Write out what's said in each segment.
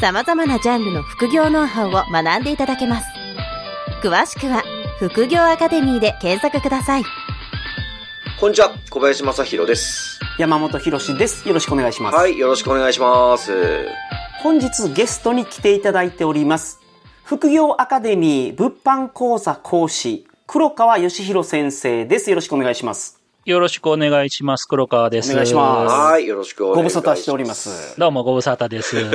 様々なジャンルの副業ノウハウを学んでいただけます。詳しくは副業アカデミーで検索ください。こんにちは、小林正宏です。山本博史です。よろしくお願いします。はい、よろしくお願いします。本日ゲストに来ていただいております。副業アカデミー物販講座講師、黒川義弘先生です。よろしくお願いします。よろしくお願いします。黒川です。お願いしますはい、よろしくおご願いします。無沙汰しております。どうもご無沙汰です。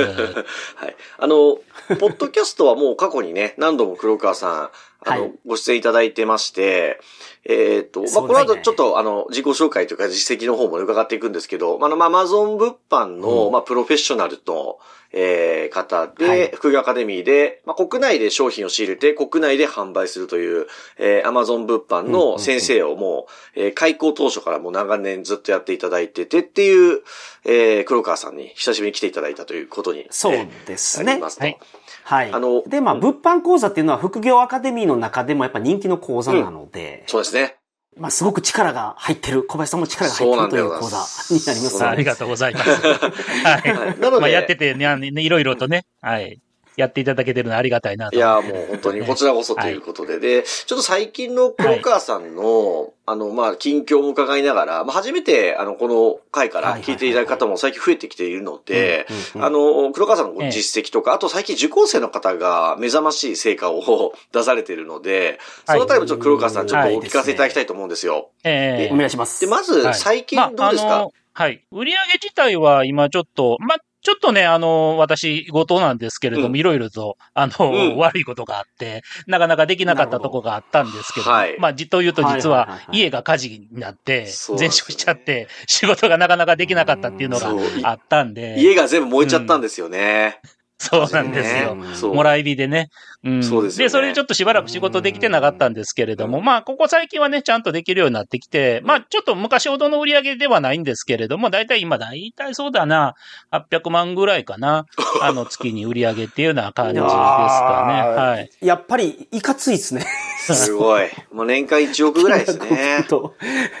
はい。あの、ポッドキャストはもう過去にね、何度も黒川さん、あの、はい。ご出演いただいてまして、えっ、と、まあ、この後ちょっと、あの、自己紹介というか実績の方も伺っていくんですけど、まああの、まマゾン物販の、うん。まあ、プロフェッショナルの、えー方で、はい。副業アカデミーで、まあ、国内で商品を仕入れて、国内で販売するという、えー、アマゾン物販の先生をもう、えー開校当初からもう長年ずっとやっていただいててっていう、えー、黒川さんに久しぶりに来ていただいたということに、そうえですね。ーなりま。すと。はいはい。あので、まあ、物販講座っていうのは副業アカデミーの中でもやっぱ人気の講座なので、そうですね。まあ、すごく力が入ってる、小林さんも力が入ってるという講座になりますそう ありがとうございます。はい。なのでまあ、やっててね、あのねいろいろとね、はい。やっていただけてるのはありがたいなと。いや、もう本当にこちらこそということで、で、ちょっと最近の黒川さんの、あの、まあ、近況も伺いながら、まあ、初めて、あの、この回から聞いていただく方も最近増えてきているので、あの、黒川さんの実績とか、あと最近受講生の方が目覚ましい成果を出されているので、そのあたりもちょっと黒川さんちょっとお聞かせいただきたいと思うんですよ。ええ。お願いします。で、まず、はい。最近どうですか？はい。売上自体は今ちょっと、まあ、ちょっとね、あの、私、後藤なんですけれどうん。も、いろいろと、あの、うん。悪いことがあって、なかなかできなかったとこがあったんですけど、はいまあ、じっと言うと実は家が火事になって全焼しちゃって、仕事がなかなかできなかったっていうのがあったんで、家が全部燃えちゃったんですよね。そうなんですよ。ね。もらい火でね。うん。そうですよねそれでちょっとしばらく仕事できてなかったんですけれども、まあ、ここ最近はね、ちゃんとできるようになってきて、まあ、ちょっと昔ほどの売り上げではないんですけれども、だいたい今、だいたいそうだな、800万ぐらいかな。あの、月に売り上げっていうような感じですかね。はい。やっぱり、いかついですね。すごい。もう年間1億ぐらいですね。と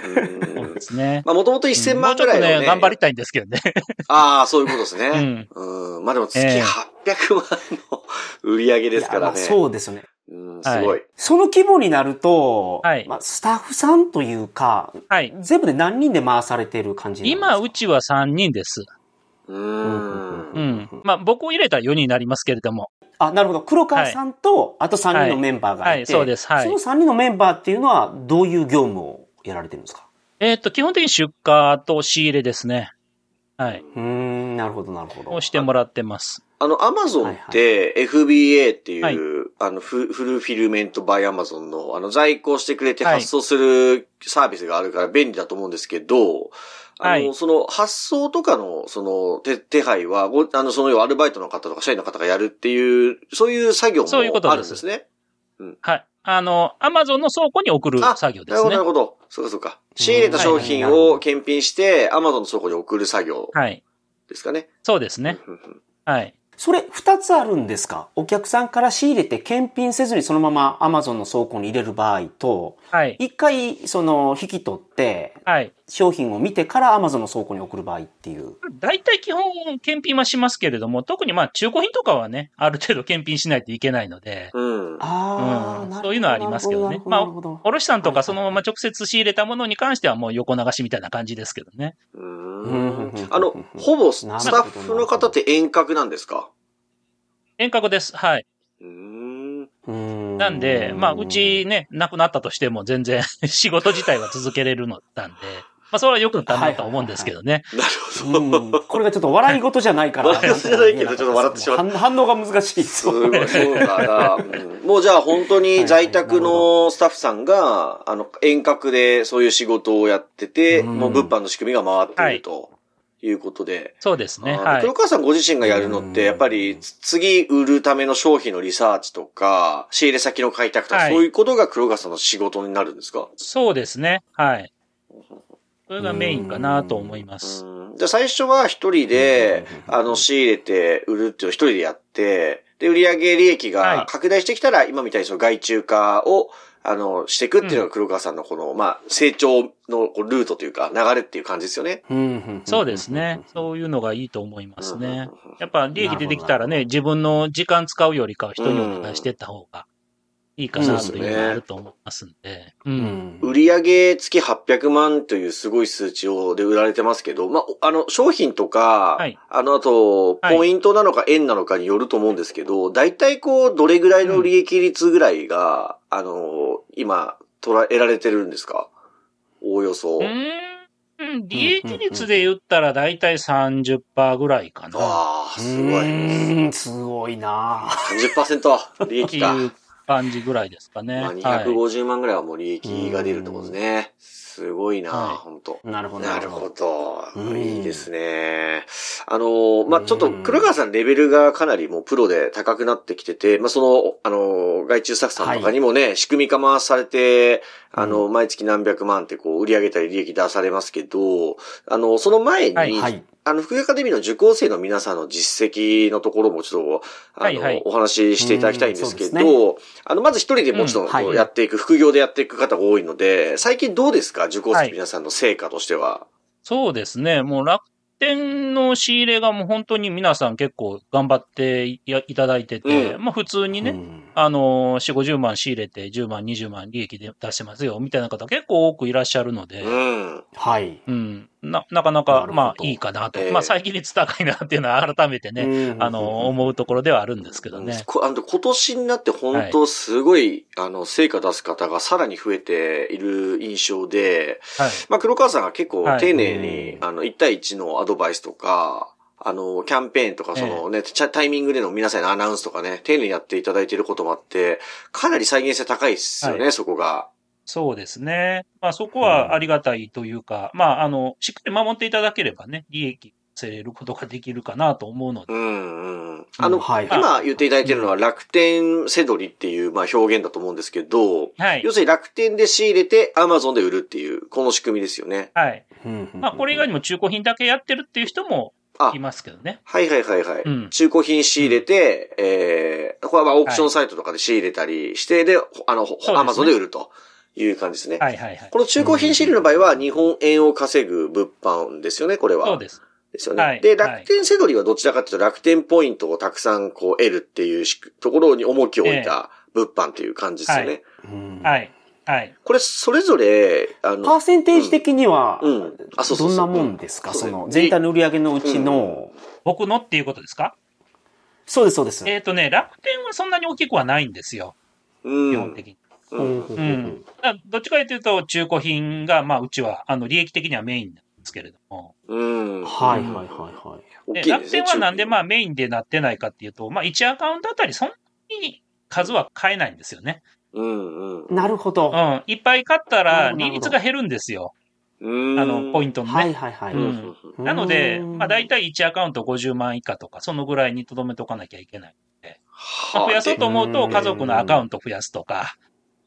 うんそうですね。まあ、もともと1000万ぐらいのね。もうちょっとね、頑張りたいんですけどね。ああ、そういうことですね。うん。まあでも月ええ800万の売り上げですからね。そうですよね。うん、すごい。その規模になると、はいまあ、スタッフさんというか、はい。全部で何人で回されてる感じなんですか？今、うちは3人です。う。うんん。まあ、僕を入れたら4人になりますけれども。あ、なるほど。黒川さんと、あと3人のメンバーがいて、はいはいそうですはいその3人のメンバーっていうのは、どういう業務をやられてるんですか？えーっと、基本的に出荷と仕入れですね。はい。うーん、なるほど、なるほど。をしてもらってます。あの、アマゾンって FBA っていう、はいあのフ、フルフィルメントバイアマゾンの、あの、在庫してくれてはい発送するサービスがあるから便利だと思うんですけど、あの、はいその発送とかの、その手、手配は、ごあの、その要はアルバイトの方とか社員の方がやるっていう、そういう作業もそういうことですあるんですね。はい。あの、アマゾンの倉庫に送るあ作業でなるほど、すねなる。ほど。そうかそうか。仕入れた商品を検品して、アマゾンの倉庫に送る作業はい。ですかね。そうですね。うんうんはい。それ、2つあるんですか？お客さんから仕入れて検品せずにそのまま Amazon の倉庫に入れる場合と、はい。一回、その、引き取って、はい。商品を見てから Amazon の倉庫に送る場合っていう。大体基本検品はしますけれども、特にまあ中古品とかはね、ある程度検品しないといけないので、うん。ああ、うん。なるほどそういうのはありますけどね。どなるほど。卸さんとかそのまま直接仕入れたものに関してはもう横流しみたいな感じですけどね。ううん。んあの、ほぼスタッフの方って遠隔なんですか？遠隔です。はい。うん。なんで、まあ、うちね、亡くなったとしても全然 仕事自体は続けれるのなんで、まあ、それは良かったなとは思うんですけどね。なるほど。うんこれがちょっと笑い事じゃないから。笑い事じゃないけどちょっと笑ってしまった反反応が難しいですすごい、そうかな。うんもうじゃあ本当に在宅のスタッフさんが、あの、遠隔でそういう仕事をやってて、うんもう物販の仕組みが回っているということで。そうですね。はい黒。川さんご自身がやるのっうんて、やっぱりつ次売るための商品のリサーチとか、仕入れ先の開拓とか、はいそういうことが黒川さんの仕事になるんですか？そうですね。はい。それがメインかなと思います。うんじゃあ最初は一人で、うんあの、仕入れて売るっていうのを一人でやって、で、売上利益はいが拡大してきたら、今みたいにその外注化を、あの、していくっていうのが黒川さんのこの、まあ、成長のルートというか、流れっていう感じですよね。そうですね。そういうのがいいと思いますね。やっぱ利益出てきたらね、自分の時間使うよりかは人にお願いしてった方がいいかなというのがあると思いますんで。う。うんん。売上月800万というすごい数値をで売られてますけど、まあ、あの、商品とか、はいあの、あと、はいポイントなのか円なのかによると思うんですけど、大体こう、どれぐらいの利益率ぐらいが、あの、今、捉えられてるんですか？おおよそ。うーん。利益率で言ったらだいたい30%ぐらいかな。ああ、すごい。うーんすごいな30%利益か。っていう感じぐらいですかね。まあ、はい。250万ぐらいはもう利益が出るってことですね。すごいな、はい本当なるほど。なるほど。うんいいですね。あの、まあ、ちょっと、黒川さんレベルがかなりもうプロで高くなってきてて、まあ、その、あの、外注スタッフさんとかにもね、仕組み化回されて、あの、毎月何百万ってこう、売り上げたり利益出されますけど、あの、その前に、はいはい。あの、福井アカデミーの受講生の皆さんの実績のところもちょっと、あの、はいはい。お話ししていただきたいんですけど、うんそうあの、まず一人でもちろんうんはい。こうやっていく、副業でやっていく方が多いので、最近どうですか？受講はい。生の皆さんの成果としては。そうですね。もう楽天の仕入れがもう本当に皆さん結構頑張っていやいただいてて、うん。まあ普通にね、うんあの、4、50万仕入れて10万、20万利益で出してますよ、みたいな方結構多くいらっしゃるので、うん。はい。うん、な、なかなかまあいいかなと。ええまあ再起率高いなっていうのは改めてね、うんあの、思うところではあるんですけどね。こあの今年になって本当すごい、あの、成果出す方がさらに増えている印象で、はい。まあ、黒川さんが結構はい丁寧に、うんあの、1対1のアドバイスとか、あの、キャンペーンとか、そのね、ちゃタイミングでの皆さんのアナウンスとかね、丁寧にやっていただいていることもあって、かなり再現性高いですよね、はそこが。そうですね。まあそこはありがたいというか、まああの、しっかり守っていただければね、利益せれることができるかなと思うので。うんうん。あの、はい今言っていただいているのは楽天セドリっていう、まあ、表現だと思うんですけど、はい要。するに楽天で仕入れて Amazon で売るっていう、この仕組みですよね。はい。うんまあこれ以外にも中古品だけやってるっていう人もあい、ますけどね。はいはいはいはい。うん中古品仕入れて、えー、これはまあオークションサイトとかで仕入れたりして、で、あの、アマゾンで売るという感じですね。はいはいはい。この中古品仕入れの場合は日本円を稼ぐ物販ですよね、これは。そうです。ですよね。はいで、はい楽天セドリはどちらかというと楽天ポイントをたくさんこう得るっていうしところに重きを置いた物販っていう感じですよね。うんはい。はい。これ、それぞれ、あパの、ーセンテージ的には、うんうんあそうそうそうどんなもんですか？うんその、全体の売り上げのうちの、僕のっていうことですか？そうです、そうです。えっ、とね、楽天はそんなに大きくはないんですよ。うん。基本的に。ううんんうん。どっちかというと、中古品が、まあ、うちは、あの、利益的にはメインなんですけれども。うん。はい、はい、はい、はい。で。楽天はなんでまあ、あメインでなってないかっていうと、まあ1アカウントあたりそんなに数は買えないんですよね。うんうん。なるほど。うん。いっぱい買ったなら利率が減るんですよ。うんあの、ポイントのね。はい、はい、はい。うんうんなので、まあ大体1アカウント50万以下とか、そのぐらいに留めておかなきゃいけない。まあ増やそうと思うと、うん家族のアカウント増やすとか、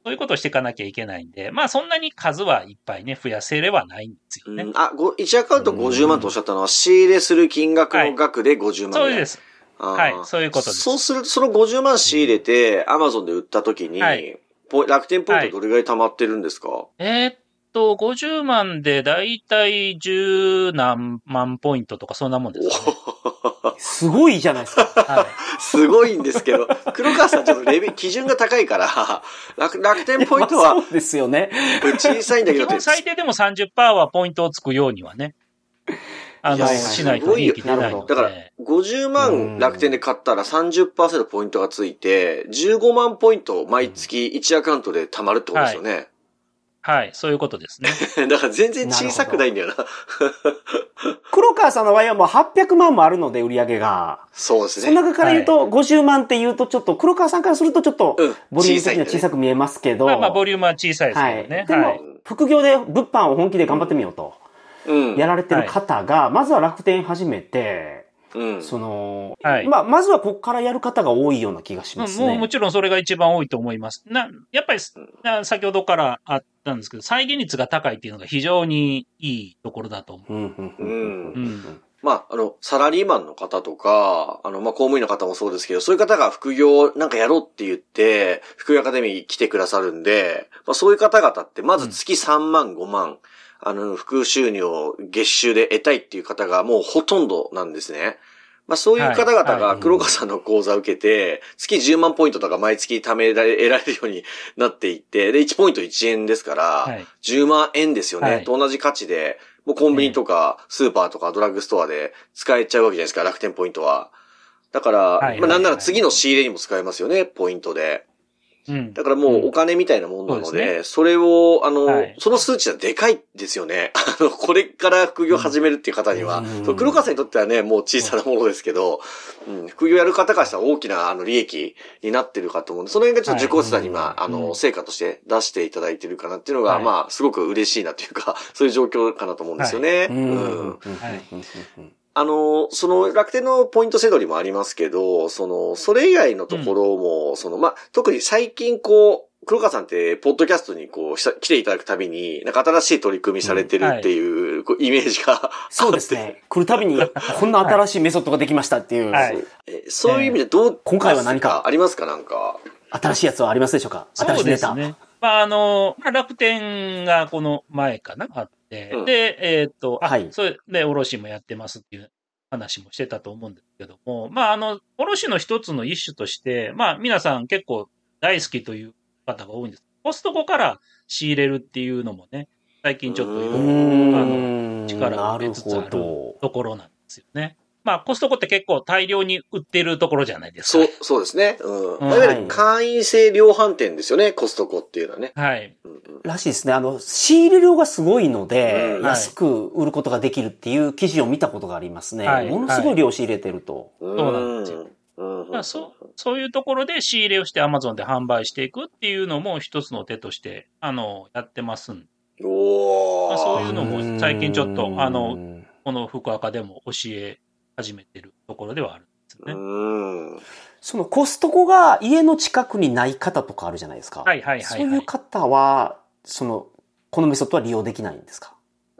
そういうことをしていかなきゃいけないんで、まあそんなに数はいっぱいね、増やせればないんですよね。うんあ、ご1アカウント50万とおっしゃったのは、仕入れする金額の額で50万ぐらい。そうです。はいそういうことですそうすると、その50万仕入れて、アマゾンで売った時に、はい楽天ポイントどれぐらい溜まってるんですか、えーっと、50万でだいたい10何万ポイントとかそんなもんですかね。すごいじゃないですか。はい。すごいんですけど、黒川さんちょっとレベル、基準が高いから、楽楽天ポイントはまあそうですよね。小さいんだけど 最低でも30%はポイントをつくようにはね。あの、いやしないと利益出ないので。だから、50万楽天で買ったら30%ポイントがついて、15万ポイント毎月1アカウントで貯まるってことですよね。はい、そういうことですね。だから全然小さくないんだよな。黒川さんの場合はもう800万もあるので、売り上げが。そうですね。その中から言うと、50万って言うと、ちょっと、黒川さんからするとちょっとうん、ボリューム的には小さく見えますけど。まあまあ、ボリュームは小さいですはい。けどね。ではいも。、副業で物販を本気で頑張ってみようと。うん。やられてる方が、まずは楽天始めて、うん。その、はいまあ、まずはここからやる方が多いような気がしますね。もうもちろんそれが一番多いと思います。な、やっぱり、な先ほどからあったんですけど、再現率が高いっていうのが非常にいいところだと思う。うんうんうんうん。まあ、あの、サラリーマンの方とか、あの、まあ、公務員の方もそうですけど、そういう方が副業なんかやろうって言って、副業アカデミー来てくださるんで、まあ、そういう方々って、まず月3万、5万、あの、副収入を月収で得たいっていう方がもうほとんどなんですね。まあ、そういう方々が黒川さんの講座を受けて、月10万ポイントとか毎月貯められ、得られるようになっていって、で、1ポイント1円ですから、はい。10万円ですよね。はいと同じ価値で、もうコンビニとか、スーパーとかドラッグストアで使えちゃうわけじゃないですか、楽天ポイントは。だから、まあなんなら次の仕入れにも使えますよね、ポイントで。うん。だからもうお金みたいなもんなので、そうですそれを、あの、はい。その数値はでかいですよね。あの、これから副業始めるっていう方には、うん。黒川さんにとってはね、もう小さなものですけど、うん、副業やる方からしたら大きな、あの、利益になってるかと思うんで、その辺がちょっと受講生さんに今、はい。あの、うん。成果として出していただいてるかなっていうのが、はい。まあ、すごく嬉しいなというか、そういう状況かなと思うんですよね。うん。うん。うん。うん。うん。うんあの、その楽天のポイント制度にもありますけど、その、それ以外のところも、その、まあ、特に最近こう、黒川さんって、ポッドキャストにこう、来ていただくたびに、なんか新しい取り組みされてるっていう、こうイメージが そうですね。来るたびに、こんな新しいメソッドができましたっていう、はいえそういう意味でどう、今回は何か？ありますか？なんか。新しいやつはありますでしょうか？新しそいうネタ。ですね。まあ、あの、まあ楽天がこの前かな、あって、うんで、えーっと、あ、はいそれで、卸もやってますっていう話もしてたと思うんですけども、まあ、あの、卸の一つの一種として、まあ、皆さん結構大好きという方が多いんです。コストコから仕入れるっていうのもね、最近ちょっといろいろあのん力を入れつつある。ところなんですよね。まあ、コストコって結構大量に売ってるところじゃないですか。そう、そうですね。うん。いわゆる会員制量販店ですよね、コストコっていうのはね。はい。らしいですね。あの、仕入れ量がすごいので、うん安く売ることができるっていう記事を見たことがありますね。はいものすごい量仕入れてると。そうなんですようん。まあ、そう、そういうところで仕入れをして Amazon で販売していくっていうのも一つの手として、あの、やってますんでおー。まあそういうのも最近ちょっとうんあの、この福岡でも教え始めてるところではあるんですよね。うん。そのコストコが家の近くにない方とかあるじゃないですか。はいはいはい、そうはいいう方は、その、このメソッドは利用できないんですか？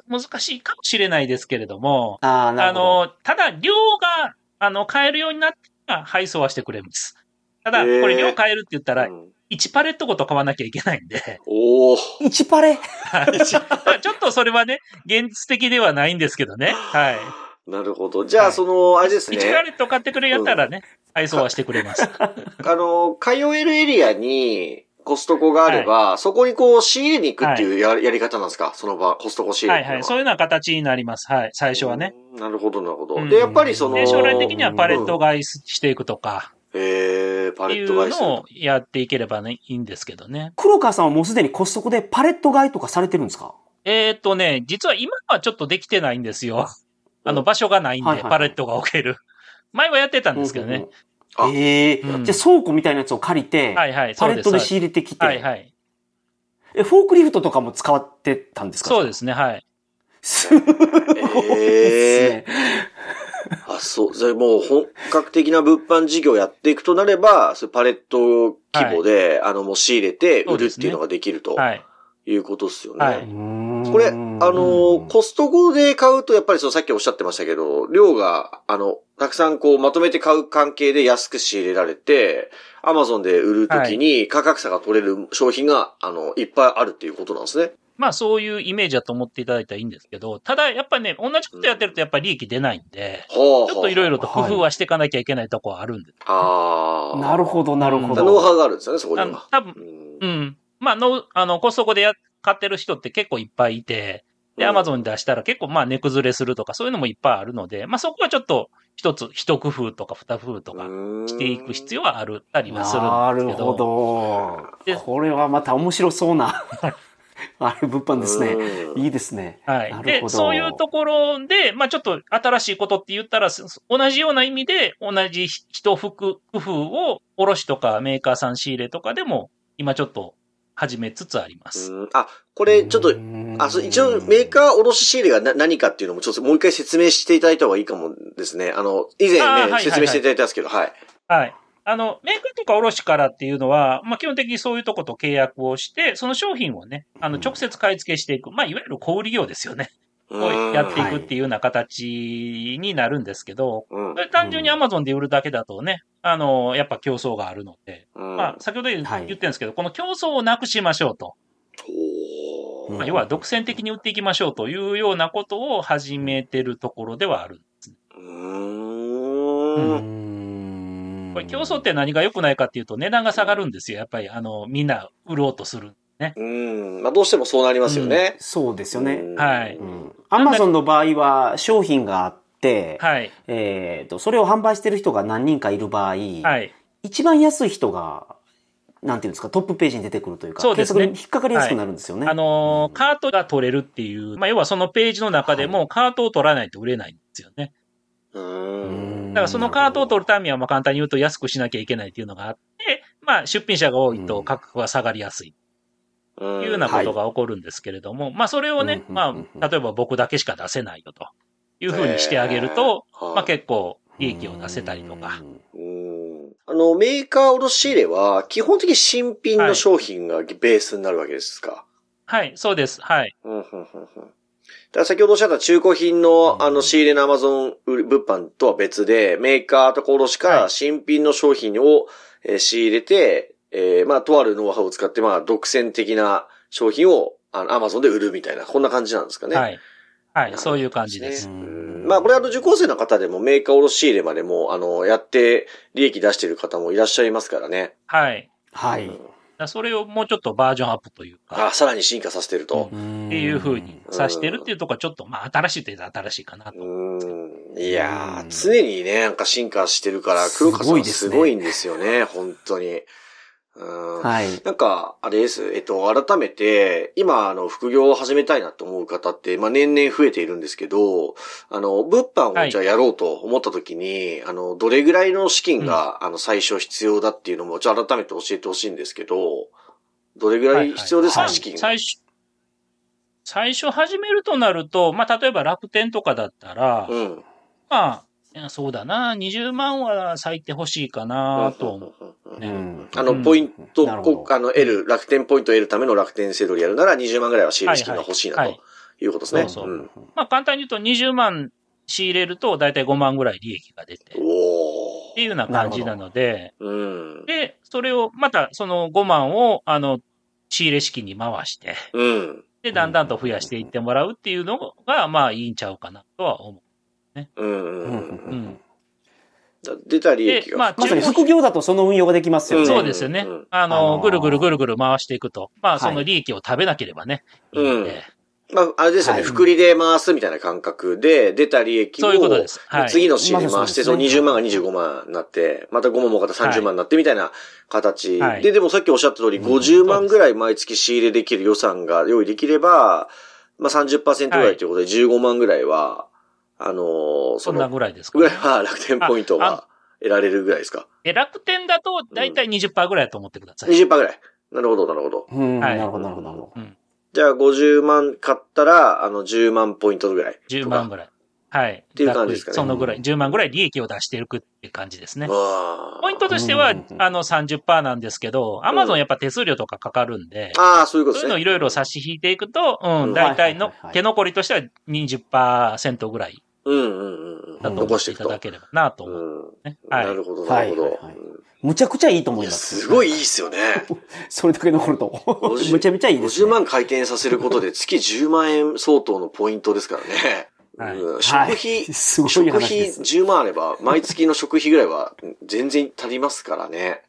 難しいかもしれないですけれども、ああ、なあるほど。の、ただ量が、あの、買えるようになってから配送はしてくれます。ただ、これ量買えるって言ったら、うん1パレットごと買わなきゃいけないんで、おー。1パレ？は いちょっとそれはね、現実的ではないんですけどね。はい。なるほど。じゃあ、はいその、あれですね。1パレット買ってくれやったらね、配送はしてくれます。あの、通えるエリアにコストコがあれば、そこにこう仕入れに行くっていうや,、やり方なんですか？その場、コストコ仕入れはいはい。そういうような形になります。はい。最初はね。うんなるほど、なるほど。うんで、やっぱりその、で、将来的にはパレットが、買いしていくとか、えー、パレット買いするうのをやっていければね、いいんですけどね。黒川さんはもうすでにコストコでパレット買いとかされてるんですか？えっ、とね、実は今はちょっとできてないんですよ。あの、場所がないんで、はいはいパレットが置ける。前はやってたんですけどね。あええうんじゃあ倉庫みたいなやつを借りて、はいはい、パレットで仕入れてきて、はいはい。え、フォークリフトとかも使ってたんですか？そうですね、はい。すごいですね。あ、そう。じゃあもう本格的な物販事業やっていくとなれば、そパレット規模で、あの、もう仕入れて売るっていうのができるとはい。いうことですよね。はいここれ、あの、コストコで買うと、やっぱりそのさっきおっしゃってましたけど、量が、あの、たくさんこうまとめて買う関係で安く仕入れられて、アマゾンで売るときに価格差が取れる商品が、あの、いっぱいあるっていうことなんですね。まあそういうイメージだと思っていただいたらいいんですけど、ただやっぱね、同じことやってるとやっぱり利益出ないんで、はあ。ちょっといろいろと工はい夫はしていかなきゃいけないとこはあるんで。ああ。なるほど、なるほど。ノウハウがあるんですよね、そこには。多分う、んうん。まあの、あの、コストコでや買ってる人って結構いっぱいいて、で、うんアマゾンに出したら結構まあ値崩れするとかそういうのもいっぱいあるので、まあそこはちょっと一つ、一工夫とか二工夫とかしていく必要はあるったりはするなんるですけど。ほどで。これはまた面白そうな、あれ物販ですね。うんいいですね。はい。で、なるほどそういうところで、まあちょっと新しいことって言ったら、す同じような意味で、同じ一服、工夫を、卸とかメーカーさん仕入れとかでも、今ちょっと始めつつあります。うんあ、これちょっと、あそう一応メーカー卸仕入れがな何かっていうのもちょっともう一回説明していただいた方がいいかもですね。あの、以前ね、はいはいはい説明していただいたんですけど、はい。はい。あの、メーカーとか卸からっていうのは、まあ、基本的にそういうとこと契約をして、その商品をね、あの、直接買い付けしていく。まあ、いわゆる小売業ですよね。うんをやっていくっていうような形になるんですけど、単純に Amazon で売るだけだとね、あの、やっぱ競争があるので、うんまあ、先ほど言ってるんですけど、この競争をなくしましょうと。まあ、要は独占的に売っていきましょうというようなことを始めてるところではあるんですね。うん。んこれ競争って何が良くないかっていうと値段が下がるんですよ。やっぱり、あの、みんな売ろうとする。うん。まあ、どうしてもそうなりますよね。そうですよね。うんはいアマゾンの場合は商品があって、はい。えっと、それを販売してる人が何人かいる場合、はい。一番安い人が、なんていうんですか、トップページに出てくるというか、そうですね引っかかりやすくなるんですよね。あのーカートが取れるっていう、まあ、要はそのページの中でもカートを取らないと売れないんですよね。う。うんんだからそのカートを取るためには、まあ簡単に言うと安くしなきゃいけないっていうのがあって、まあ出品者が多いと価格が下がりやすいとというようなことが起こるんですけれども、まあそれをね、うんまあ例えば僕だけしか出せないよというふうにしてあげると、まあ結構利益を出せたりとか。うんあの、メーカー卸仕入れは、基本的に新品の商品がベースになるわけですか？はい、そうです。はい。うん、うん、うん、うん。だ先ほどおっしゃった中古品の、あの、仕入れのアマゾン物販とは別で、メーカーとか卸かはいら新品の商品を、えー仕入れて、えーまあ、とあるノウハウを使って、まあ、独占的な商品を、あの、アマゾンで売るみたいな、こんな感じなんですかね。はい。はい、そういう感じです。うんまあ、これあの、受講生の方でもメーカー卸仕入れまでも、あの、やって利益出してる方もいらっしゃいますからね。はい。はい。それをもうちょっとバージョンアップというか、あ、さらに進化させてると。っっていうふうにさしてるっていうところはちょっと、まあ新しいというと新しいかなと。うん。いやうんー、常にね、なんか進化してるから、黒川さんはすすごいごいんですよね、本当に。うん。はい。なんか、あれです。えっと、改めて、今、あの、副業を始めたいなと思う方って、まあ、年々増えているんですけど、あの、物販をじゃあやろうと思った時に、あの、どれぐらいの資金が、あの、最初必要だっていうのも、ちょっと改めて教えてほしいんですけど、どれぐらい必要ですか、はいはい資金が？最初、最初始めるとなると、まあ例えば楽天とかだったら、うん。まあ、そうだな、20万は咲いてほしいかなと思う。ん。あの、うん。ポイントを、あの、得る、楽天ポイントを得るための楽天セドリやるなら20万ぐらいは仕入れ資金が欲しいなとい。うことですね。そうそう。うん。まあ簡単に言うと20万仕入れると大体5万ぐらい利益が出て、っおていうような感じなので、ー。うん。で、それを、またその5万を、あの、仕入れ資金に回して、うん。で、だんだんと増やしていってもらうっていうのが、まあいいんちゃうかなとは思う。んうんうんううん。うん。だ出た利益が。でまあまさに副業だとその運用ができますよんね。そうですよね。うんあの、あのーぐるぐるぐるぐる回していくと。まあ、はいその利益を食べなければね。いいので。まあ、あれですよね、はい福利で回すみたいな感覚で、出た利益を、そういうことですはい次の仕入れに回して、そのまさにそうですね20万が25万になって、また5万もまた30万になってみたいな形。はいで、でもさっきおっしゃった通り、50万ぐらい毎月仕入れできる予算が用意できれば、まあ30%ぐらいということで15万ぐらいは、あのーそそんなの、ぐらいですか、ぐらいは楽天ポイントああが得られるぐらいですか？で楽天だと、だいたい20%ぐらいだと思ってください。20%ぐらい。なるほど、なるほど。うん、はいなるほど、なるほど、なるほど。うん。じゃあ50万買ったら、あの10万ポイントぐらい。10万ぐらい。はい。ていう感じですかねそのぐらい、10万ぐらい利益を出していくっていう感じですね。あポイントとしてはうん、あの30%なんですけど、アマゾンやっぱ手数料とかかかるんで、あー、そういうことですね。そういうのをいろいろ差し引いていくと、ううんん、大体の手残りとしては20%ぐらいうんうんうんうん。だと思っ残してていくと。いただければなと思う。うん。ねはいなるほど、なるほど。はいはいはいうんむちゃくちゃいいと思います。すごいいいっすよね。それだけ残ると。50むちゃめちゃいいです、ね。50万回転させることで月10万円相当のポイントですからね。はいうん食はい費、すごい食費話です。10万あれば、毎月の食費ぐらいは全然足りますからね。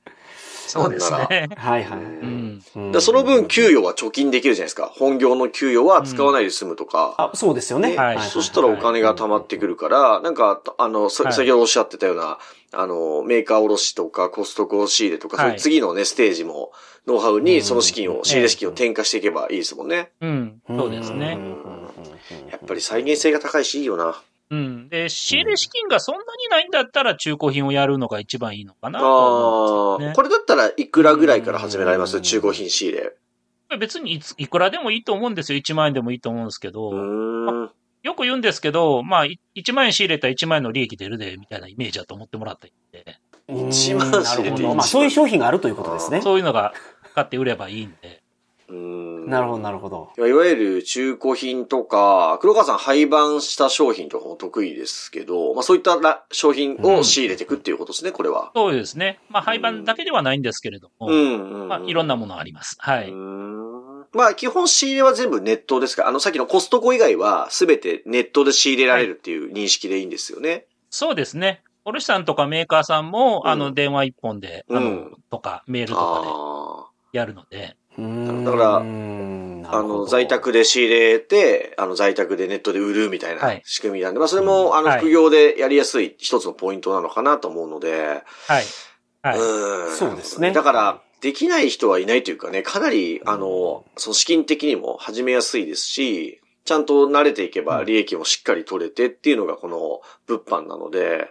そうですね。はいはい。うん。うんだその分給与は貯金できるじゃないですか。本業の給与は使わないで済むとか。あ、そうですよね。ねはいそしたらお金が貯まってくるから、なんか、あの、先ほどおっしゃってたような、あの、メーカー卸とかコストコ仕入れとか、はいそういう次のね、ステージも、ノウハウにその資金を、仕入れ資金を転嫁していけばいいですもんね。うん。そうですね。んやっぱり再現性が高いしいいよな。うん。で、仕入れ資金がそんなにないんだったら中古品をやるのが一番いいのかなねああ、これだったらいくらぐらいから始められますうん中古品仕入れ。別にいついくらでもいいと思うんですよ。1万円でもいいと思うんですけど、うーん。よく言うんですけど、まあ、い1万円仕入れたら1万円の利益出るで、みたいなイメージだと思ってもらったんで、一万うんなるほど。仕入れて一万まあ、そういう商品があるということですね。そういうのが買って売ればいいんで。うーんなるほど、なるほど。いわゆる中古品とか、黒川さん廃盤した商品とかも得意ですけど、まあそういったら商品を仕入れていくっていうことですね、これは。そうですね。まあ、廃盤だけではないんですけれども、うんうん、うん。まあ、いろんなものあります。はい。まあ基本仕入れは全部ネットですから、あのさっきのコストコ以外は全てネットで仕入れられるっていう認識でいいんですよね。そうですね。卸さんとかメーカーさんも、うんあの、電話一本で、あのうん、とか、メールとかあでやるので、うんだからあ。の、在宅で仕入れて、あの、在宅でネットで売るみたいはない。仕組みなんで、まあそれも、あの、はい。副業でやりやすい一つのポイントなのかなと思うので、はい。はい。うん。そうですね。だから、できない人はいないというかね、かなり、あの、その資金的にも始めやすいですし、ちゃんと慣れていけば利益もしっかり取れてっていうのがこの物販なので、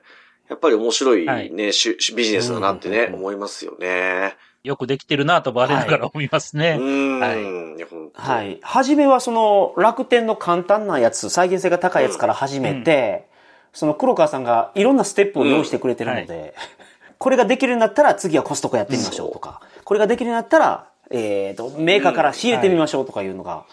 やっぱり面白いね、ビジネスだなってね、うん。うん。うん。思いますよね。よくできてるなと我ながら思いますうね。ん。はい。はい。初めはその楽天の簡単なやつ、再現性が高いやつから始めて、その黒川さんがいろんなステップを用意してくれてるので、これができるようになったら次はコストコやってみましょうとか、これができるようになったら、えっ、と、メーカーから仕入れてみましょうとかいうのが、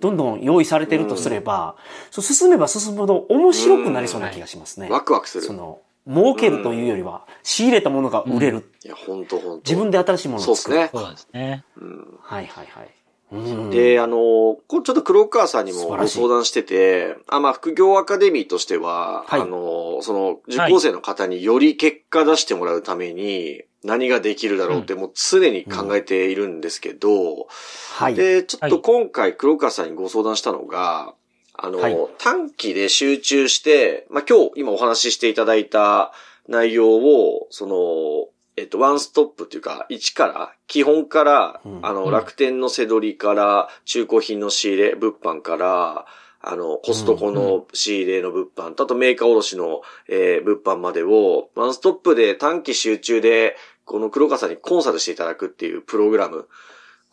どんどん用意されてるとすれば、そう進めば進むほど面白くなりそうな気がしますね。ワクワクする。その、儲けるというよりは、仕入れたものが売れる。いや、本当本当自分で新しいものを作る。そうですね。そうですね。うんはいはいはい。うんで、あの、これちょっと黒川さんにもご相談してて、あ、まあ、副業アカデミーとしては、はいあの、その、受講生の方により結果出してもらうために、何ができるだろうってもう常に考えているんですけど、はい。で、ちょっと今回黒川さんにご相談したのが、あの、はい。短期で集中して、まあ、今日今お話ししていただいた内容を、その、えっと、ワンストップっていうか、一から、基本から、うん。あの、うん。楽天の背取りから、中古品の仕入れ、物販から、あの、コストコの仕入れの物販と、あとメーカー卸の、えー物販までを、ワンストップで短期集中で、この黒川さんにコンサルしていただくっていうプログラム。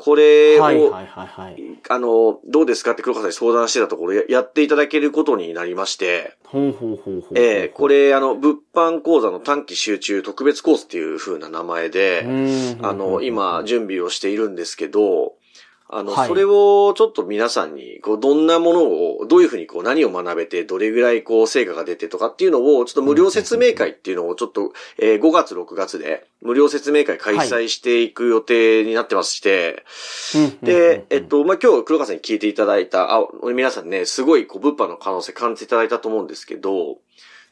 これを、はいはいはいはい。あの、どうですかって黒川さんに相談してたところや、やっていただけることになりまして、ほうほうほうほう。えーこれ、あの、物販講座の短期集中特別コースっていう風な名前で、うん、あの、今、準備をしているんですけど、あの、はい。それをちょっと皆さんに、こう、どんなものを、どういうふうにこう、何を学べて、どれぐらいこう、成果が出てとかっていうのを、ちょっと無料説明会っていうのをちょっと、えー5月、6月で、無料説明会開催していく予定になってまして、うん。で、えっ、と、まあ、今日黒川さんに聞いていただいた、あ、皆さんね、すごい、こう、物販の可能性感じていただいたと思うんですけど、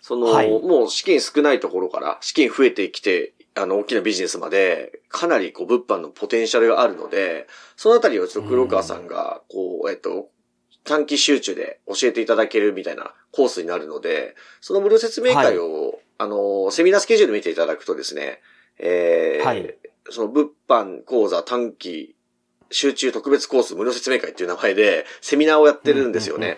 その、はい。もう資金少ないところから、資金増えてきて、あの、大きなビジネスまで、かなり、こう、物販のポテンシャルがあるので、そのあたりをちょっと黒川さんが、こう、えっと、短期集中で教えていただけるみたいなコースになるので、その無料説明会を、あの、セミナースケジュール見ていただくとですね、えーはい。その物販講座短期集中特別コース無料説明会っていう名前で、セミナーをやってるんですよね。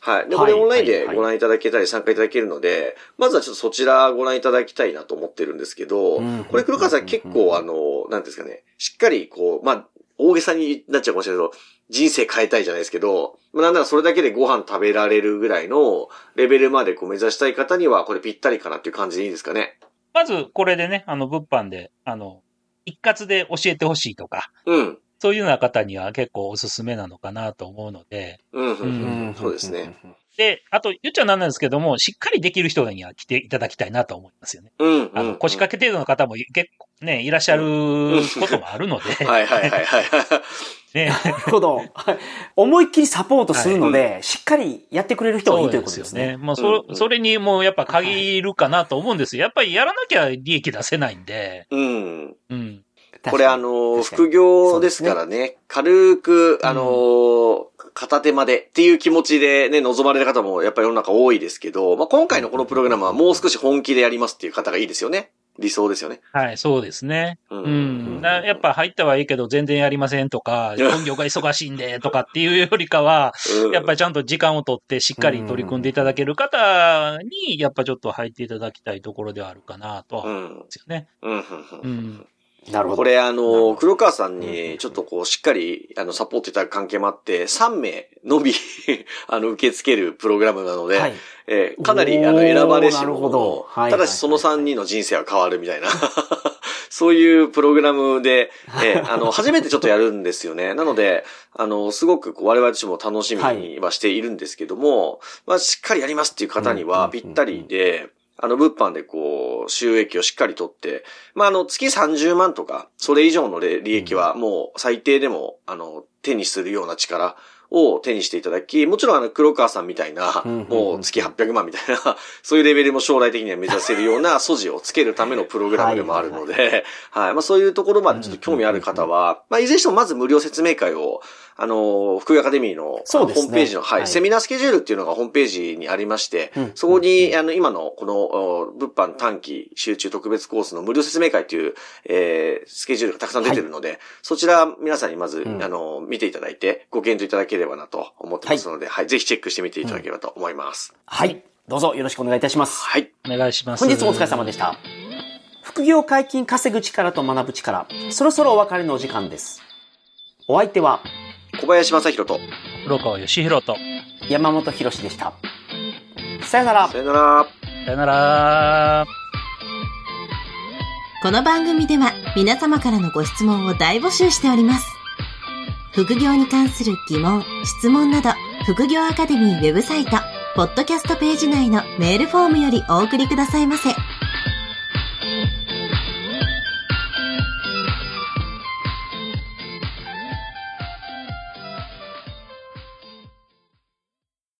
はい。で、はいこれオンラインでご覧いただけたり参加いただけるので、まずはちょっとそちらご覧いただきたいなと思ってるんですけどうん、これ黒川さん結構あの、なんていうんですかね、しっかりこう、まあ、大げさになっちゃうかもしれないけど、人生変えたいじゃないですけど、まあ、なんならそれだけでご飯食べられるぐらいのレベルまでこう目指したい方には、これぴったりかなっていう感じでいいですかね？まず、これでね、あの、物販で、あの、一括で教えてほしいとか、うん。そういうような方には結構おすすめなのかなと思うので、うん、うん、ううんん。そうですね。。で、あと、言っちゃなんなんですけども、しっかりできる人には来ていただきたいなと思いますよね。うん。あの、腰掛け程度の方も結構ね、いらっしゃることもあるので、はいはいはいはい。ね、なるほど。は い思いっきりサポートするので、しっかりやってくれる人がいいということですね。もううんそ、それにもうやっぱ限るかなと思うんですよ。やっぱりやらなきゃ利益出せないんで、うん。うん。これあの、副業ですからね、軽く、あの、片手までっていう気持ちでね、望まれる方もやっぱり世の中多いですけど、まあ、今回のこのプログラムはもう少し本気でやりますっていう方がいいですよね。理想ですよね。はい、そうですね。ううん。なやっぱ入ったはいいけど全然やりませんとか、本業が忙しいんでとかっていうよりかは、うんやっぱりちゃんと時間を取ってしっかり取り組んでいただける方に、やっぱちょっと入っていただきたいところではあるかなとはうん。思うんですよね。うん。うん。なるほど。これあの、黒川さんにちょっとこうしっかりあのサポートいただく関係もあって、3名のみ あの受け付けるプログラムなので、はい。えーかなりあの選ばれしはいただしその3人の人生は変わるみたいな、そういうプログラムで、えー あの、初めてちょっとやるんですよね。なので、あの、すごくこう我々としても楽しみにはしているんですけども、まあ、しっかりやりますっていう方にはぴったりで、あの、物販でこう、収益をしっかり取って、まあ、あの、月30万とか、それ以上の利益はもう最低でも、あの、手にするような力を手にしていただき、もちろんあの、黒川さんみたいな、もう月800万みたいな、そういうレベルも将来的には目指せるような素地をつけるためのプログラムでもあるので、はい。まあ、そういうところまでちょっと興味ある方は、まあ、いずれにしてもまず無料説明会を、あの、福井アカデミーのそうですねホームページの、はい、はいセミナースケジュールっていうのがホームページにありまして、うんそこに、あの、今のこの、お物販短期集中特別コースの無料説明会という、えー、スケジュールがたくさん出てるので、そちら皆さんにまず、うんあの、見ていただいて、ご検討いただければなと思ってますので、はい、ぜひチェックしてみていただければと思います。はい。どうぞよろしくお願いいたします。はい。お願いします。本日もお疲れ様でした。副業解禁稼ぐ力と学ぶ力、そろそろお別れのお時間です。お相手は小林正宏と、黒川義弘と。山本博史でした。さよならさ。よなら。さよなら。この番組では皆様からのご質問を大募集しております。副業に関する疑問、質問など、副業アカデミーウェブサイト、ポッドキャストページ内のメールフォームよりお送りくださいませ。